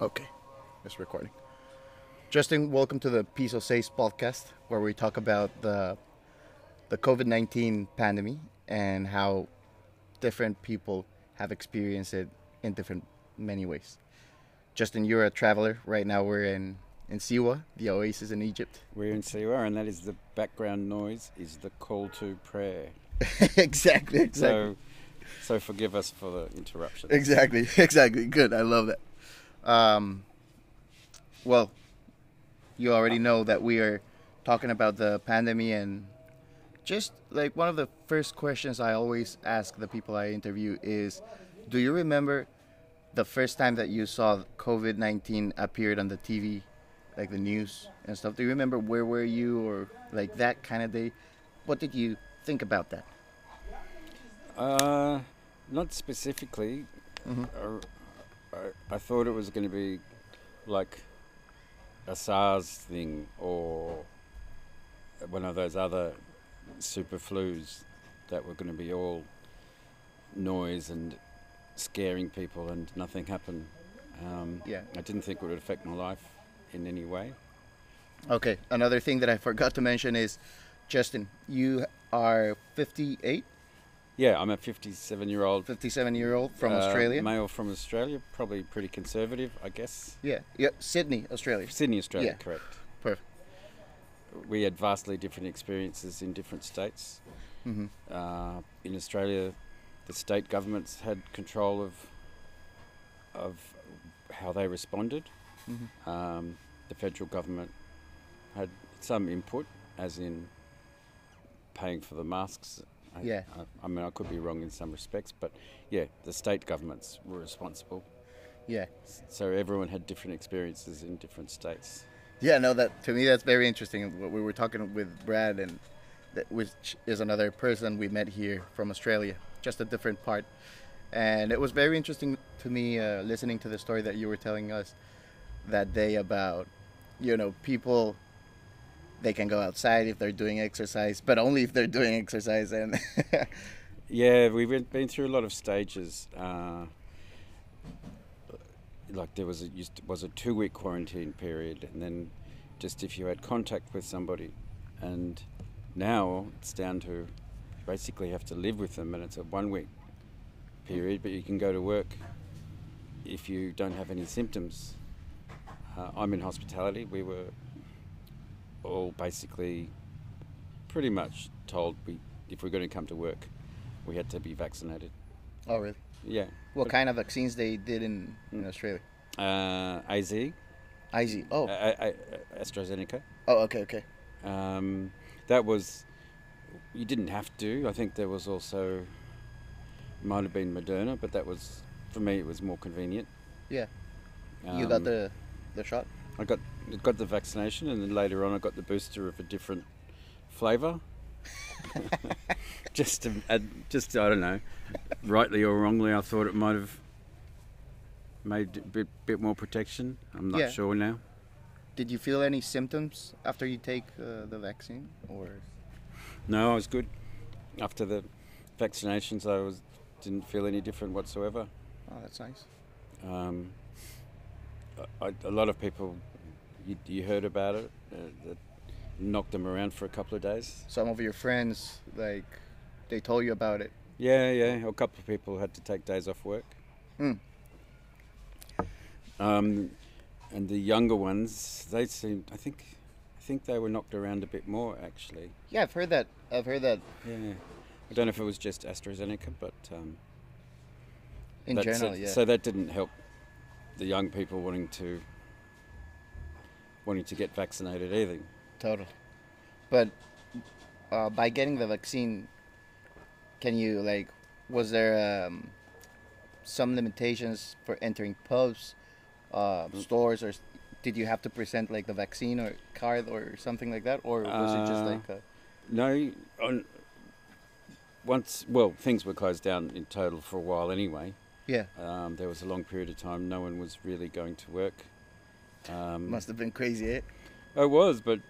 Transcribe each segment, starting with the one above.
Okay, it's recording. Justin, welcome to the Piso Seis podcast, where we talk about the the COVID nineteen pandemic and how different people have experienced it in different many ways. Justin, you're a traveler. Right now, we're in in Siwa, the oasis in Egypt. We're in Siwa, and that is the background noise is the call to prayer. exactly, exactly. So, so forgive us for the interruption. Exactly, exactly. Good. I love that. Um, well, you already know that we are talking about the pandemic and just like one of the first questions I always ask the people I interview is do you remember the first time that you saw COVID-19 appeared on the TV like the news and stuff do you remember where were you or like that kind of day what did you think about that Uh, not specifically. Mhm. I, I, thought it was going to be like a SARS thing or one of those other super flus that were going to be all noise and scaring people, and nothing happened. Um, Yeah. I didn't think it would affect my life in any way. Okay, another thing that I forgot to mention is Justin, you are 58, Yeah, I'm a 57 year old 57 year old from uh, Australia. Male from Australia, probably pretty conservative, I guess. Yeah, yeah, Sydney, Australia. Sydney, Australia, Yeah. correct. Perfect. We had vastly different experiences in different states. hmm Uh, in Australia, the state governments had control of of how they responded. hmm Um, the federal government had some input, as in paying for the masks. I, Yeah. I, I mean, I could be wrong in some respects, but yeah, the state governments were responsible. Yeah, So everyone had different experiences in different states. yeah. No, that to me that's very interesting. What we were talking with Brad, and that which is another person we met here from Australia, just a different part. And it was very interesting to me uh, listening to the story that you were telling us that day about, you know, people. They can go outside if they're doing exercise, but only if they're doing exercise. And Yeah, we've been- through a lot of stages. Uh, like there was a was a two week quarantine period, and then just if you had contact with somebody, and now it's down to basically have to live with them, and it's a one week period, but you can go to work if you don't have any symptoms. Uh, I'm in hospitality. We were all basically pretty much told we if we're going to come to work, we had to be vaccinated. oh, really? Yeah. What kind of vaccines they did in, in Australia? Uh, AZ, IZ. Oh, uh, AstraZeneca. oh, okay, okay. Um, that was you didn't have to. I think there was also might have been Moderna, but that was for me it was more convenient. Yeah. you got Um, the the shot. I got got the vaccination, and then later on I got the booster of a different flavour. just to add, just I don't know, rightly or wrongly, I thought it might have made a bit, bit more protection. I'm not Yeah. sure now. Did you feel any symptoms after you take uh, the vaccine, or No, I was good. After the vaccinations, I was didn't feel any different whatsoever. oh, that's nice. Um, I, a lot of people, you, you heard about it, uh, that knocked them around for a couple of days. Some of your friends, like, they told you about it. Yeah, yeah. A couple of people had to take days off work. Hmm. Um, and the younger ones, they seemed. I think, I think they were knocked around a bit more actually. Yeah, I've heard that. I've heard that Yeah. I don't know if it was just AstraZeneca, but um, in general. yeah. So that didn't help the young people wanting to wanting to get vaccinated either. Totally. But uh, by getting the vaccine, can you like? Was there um, some limitations for entering pubs, uh, stores, or did you have to present like the vaccine or card or something like that, or was it just Uh, like a, No, on, once well things were closed down in total for a while anyway. Yeah? Um, there was a long period of time no one was really going to work. Um, Must have been crazy, eh? It was, but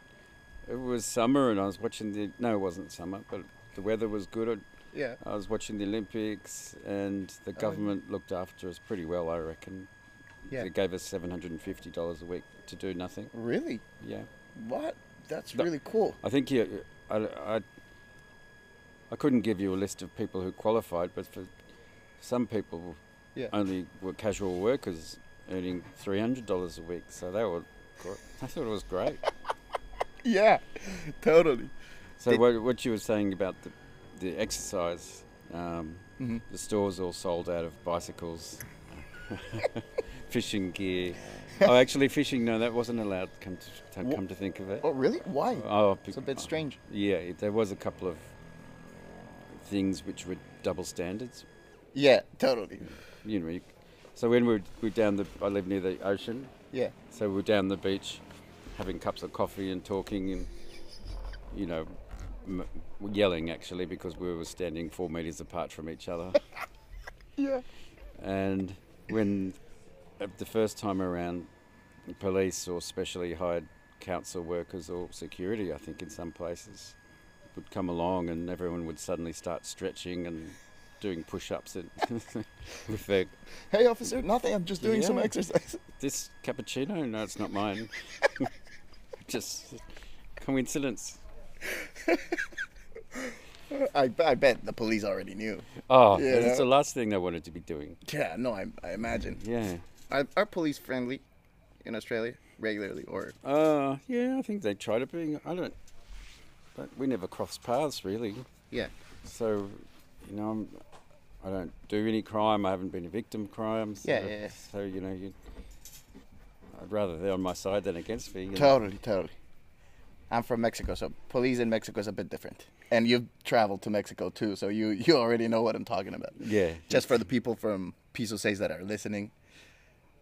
it was summer, and I was watching the. No, it wasn't summer, but the weather was good. Yeah. I was watching the Olympics, and the yeah. government looked after us pretty well, I reckon. Yeah. They gave us seven hundred and fifty dollars a week to do nothing. Really? Yeah. What? That's No. really cool. I think you, I, I, I couldn't give you a list of people who qualified, but for some people, Yeah. only were casual workers earning three hundred dollars a week. So they were, I thought it was great. Yeah, totally. So Did- what, what you were saying about the, the exercise, um, hmm the stores all sold out of bicycles, fishing gear. Oh, actually, fishing no, that wasn't allowed. Come to, come to think of it. Oh, really? Why? Oh, It's a bit strange. Yeah, it- there was a couple of things which were double standards. Yeah, totally. You know, you, so when we were, we were down the, I live near the ocean, Yeah. so we were down the beach, having cups of coffee and talking, and you know, m- yelling actually because we were standing four meters apart from each other. Yeah. and when uh, the first time around, police or specially hired council workers or security, I think in some places, would come along and everyone would suddenly start stretching and doing push-ups and with their Hey, officer, nothing. I'm just doing some Yeah. exercise. this cappuccino. No, it's not mine. Just coincidence. I, I bet the police already knew. Oh, Yeah. it's the last thing they wanted to be doing. Yeah, no, I, I imagine. Yeah. Are, are police friendly in Australia regularly, or Uh, yeah, I think they try to be. I don't. But we never cross paths really. yeah, So, you know, I'm, I don't do any crime. I haven't been a victim of crime. So, Yeah, yeah. So you know, you, I'd rather they're on my side than against me. you know. totally, totally. I'm from Mexico, so police in Mexico is a bit different. And you've traveled to Mexico too, so you you already know what I'm talking about. Yeah. Just for the people from Piso Seis that are listening,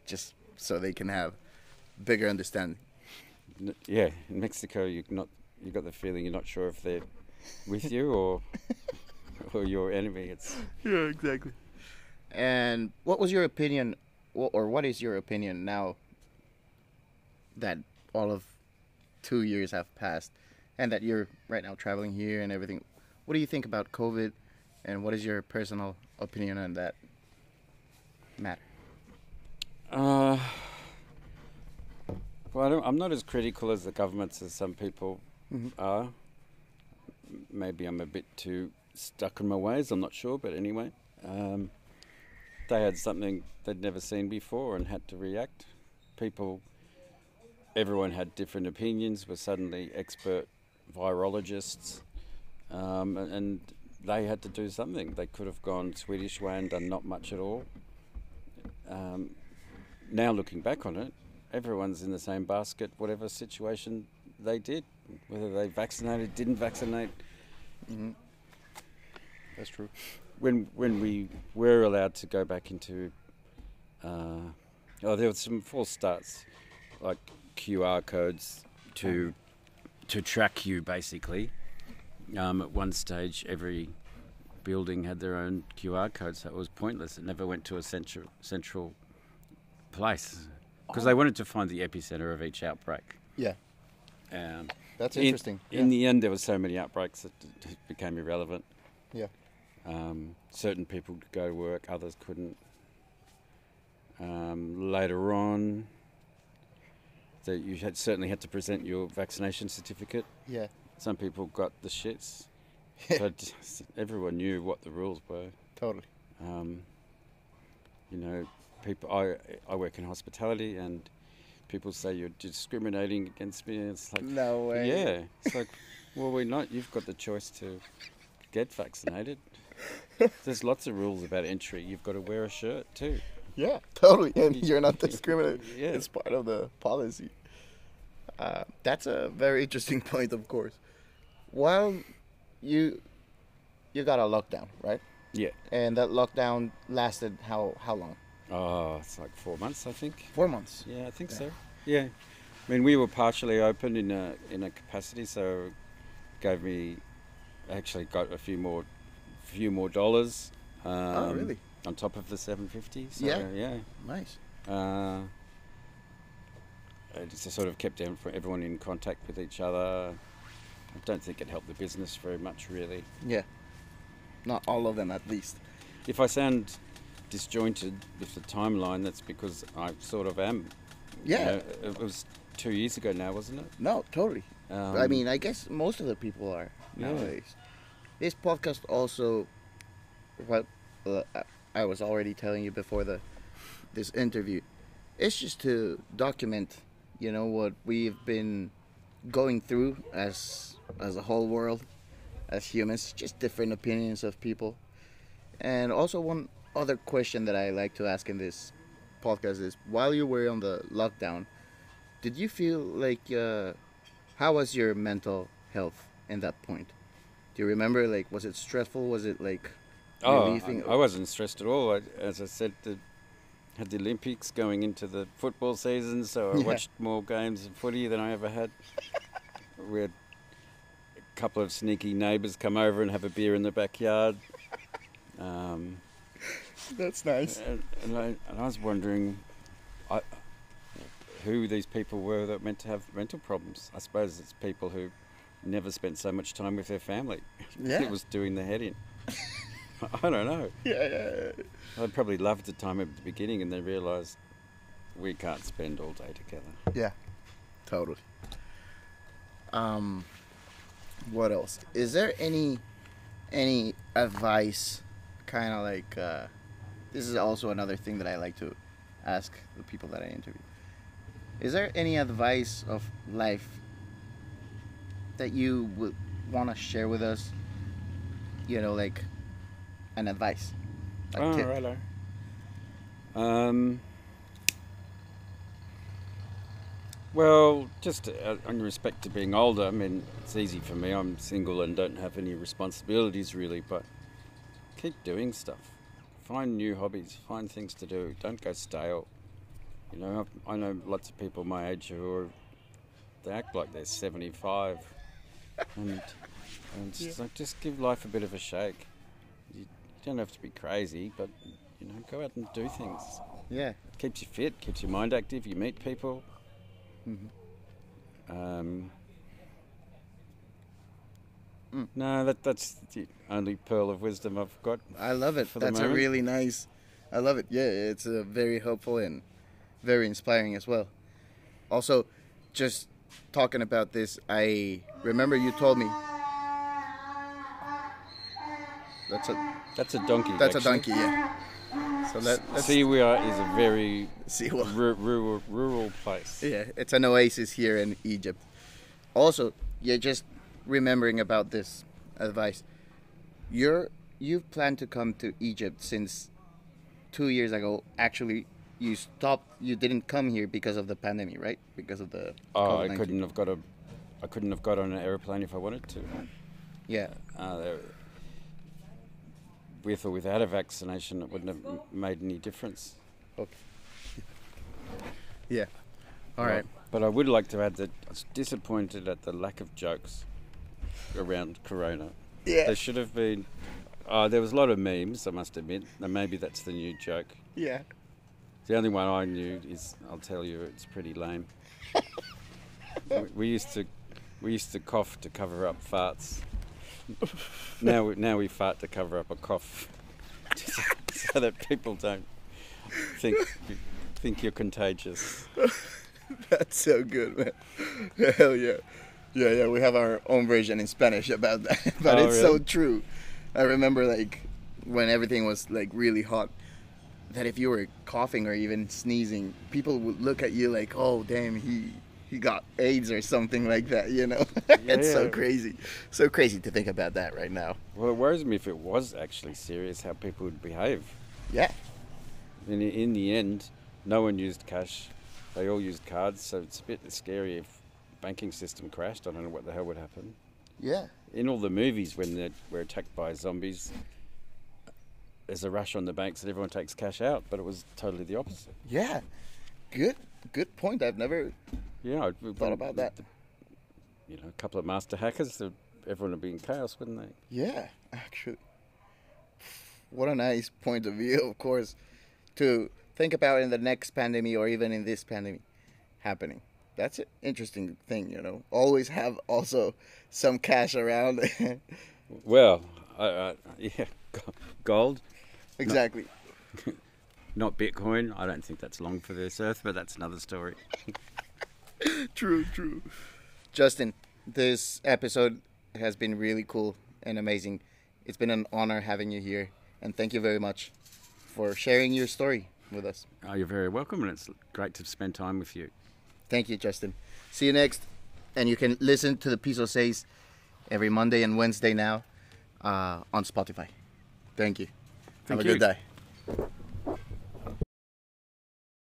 just so they can have bigger understanding. Yeah, in Mexico, you not you got the feeling you're not sure if they're with you or or your enemy. It's Yeah, exactly. And what was your opinion, or what is your opinion now that all of two years have passed and that you're right now traveling here and everything? What do you think about COVID and what is your personal opinion on that matter? uh, well, I don't, I'm not as critical as the governments as some people Mhm. are. Maybe I'm a bit too stuck in my ways. I'm not sure, but anyway, um, they had something they'd never seen before and had to react. People, everyone had different opinions. Were suddenly expert virologists, um, and, they had to do something. They could have gone Swedish way and done not much at all. Um, now looking back on it, everyone's in the same basket, whatever situation they did, whether they vaccinated, didn't vaccinate. Mm-hmm. That's true. When when we were allowed to go back into, uh, oh, there were some false starts, like QR codes to to track you basically. Um, at one stage, every building had their own QR code, so it was pointless. It never went to a central central place because they wanted to find the epicenter of each outbreak. Yeah, Um, that's in- interesting. In the end, there were so many outbreaks that it became irrelevant. Yeah. Um, certain people could go to work, others couldn't. Um, later on, that you had certainly had to present your vaccination certificate. yeah, Some people got the shits, but everyone knew what the rules were. totally. Um, you know, people. I I work in hospitality, and people say you're discriminating against me. It's like, No way. yeah, it's like, well, we're not. You've got the choice to get vaccinated. There's lots of rules about entry. You've got to wear a shirt too. Yeah, totally. And you're not discriminated. Yeah. It's part of the policy. Uh, that's a very interesting point, of course. While you you got a lockdown, right? Yeah. And that lockdown lasted how how long? Oh, it's like four months, I think. Four months. Yeah, I think Yeah. so. Yeah, I mean, we were partially open in a in a capacity, so gave me actually got a few more few more dollars. Um, oh, really? On top of the seven fifty. So, Yeah. Yeah. Nice. Uh, it just sort of kept everyone in contact with each other. I don't think it helped the business very much, really. Yeah. Not all of them, at least. If I sound disjointed with the timeline, that's because I sort of am. You Yeah. know, it was two years ago now, wasn't it? No, totally. Um, I mean, I guess most of the people are Yeah. This podcast also, what uh, I was already telling you before the this interview, it's just to document, you know, what we've been going through as as a whole world, as humans, just different opinions of people, and also one other question that I like to ask in this podcast is: while you were on the lockdown, did you feel like? Uh, how was your mental health in that point? Do you remember? Like, was it stressful? Was it like Oh, relieving? I, I wasn't stressed at all. I, as I said, the, had the Olympics going into the football season, so I Yeah. watched more games of footy than I ever had. we had a couple of sneaky neighbours come over and have a beer in the backyard. Um, That's nice. and, and, I, and I was wondering I, who these people were that meant to have mental problems. I suppose it's people who never spent so much time with their family. Yeah. it was doing the head in. I don't know. Yeah, yeah, yeah. I'd probably loved the time at the beginning and then realised we can't spend all day together. Yeah, totally. Um, what else? Is there any any advice? Kind of like uh, this is also another thing that I like to ask the people that I interview. Is there any advice of life that you would want to share with us? You know, like an advice. a oh, tip. righto. Um, well, just uh, in respect to being older, I mean, it's easy for me. I'm single and don't have any responsibilities really, but keep doing stuff. Find new hobbies, find things to do. Don't go stale. You know, I've- I know lots of people my age who are, they act like they're 75. And and it's just like, just give life a bit of a shake. You don't have to be crazy, but, you know, go out and do things. Yeah. Keeps you fit, keeps your mind active, you meet people. Um, Mm. No, that that's the only pearl of wisdom I've got. I love it. for the That's a really nice. I love it. Yeah, it's uh, very helpful and very inspiring as well. Also, just talking about this, I remember you told me. That's a That's a donkey. that's a donkey. Yeah. So let, let's See, we are is a very what. rural rural place. Yeah, it's an oasis here in Egypt. Also, yeah, just remembering about this advice. You're you've planned to come to Egypt since two years ago. Actually, you stopped. You didn't come here because of the pandemic, right? Because of the. Oh, I COVID-19. couldn't have got a, I couldn't have got on an aeroplane if I wanted to. Yeah, Uh, there, with or without a vaccination, it wouldn't have made any difference. Okay yeah. All right. But I would like to add that I was disappointed at the lack of jokes around Corona. Yeah. There should have been. Uh, there was a lot of memes, I must admit. And maybe that's the new joke. Yeah. The only one I knew is, I'll tell you, it's pretty lame. we, we used to, we used to cough to cover up farts. now, we, now we fart to cover up a cough, so that people don't think think you're contagious. That's so good, man. Hell yeah. Yeah, yeah, we have our own version in Spanish about that. but Oh, it's so true. I remember like when everything was like really hot that if you were coughing or even sneezing, people would look at you like, "Oh, damn, he he got AIDS or something like that," you know? it's so crazy. So crazy to think about that right now. Well, it worries me if it was actually serious how people would behave. Yeah. In the, in the end, no one used cash; they all used cards. So it's a bit scary if banking system crashed. I don't know what the hell would happen. Yeah. in all the movies when they were attacked by zombies, there's a rush on the banks and everyone takes cash out, but it was totally the opposite. Yeah. Good good point. I've never Yeah, I thought about that. You know, a couple of master hackers, everyone would be in chaos, wouldn't they? Yeah, actually. What a nice point of view, of course, to think about in the next pandemic or even in this pandemic happening. That's an interesting thing, you know. Always have also some cash around. Well, I, yeah, gold. Exactly. Not Bitcoin. I don't think that's long for this earth, but that's another story. true, true. Justin, this episode has been really cool and amazing. It's been an honor having you here, and thank you very much for sharing your story with us. Oh, you're very welcome, and it's great to spend time with you. Thank you, Justin. See you next. And you can listen to the Piso Seis every Monday and Wednesday now uh, on Spotify. Thank you. Thank Have a you. good day.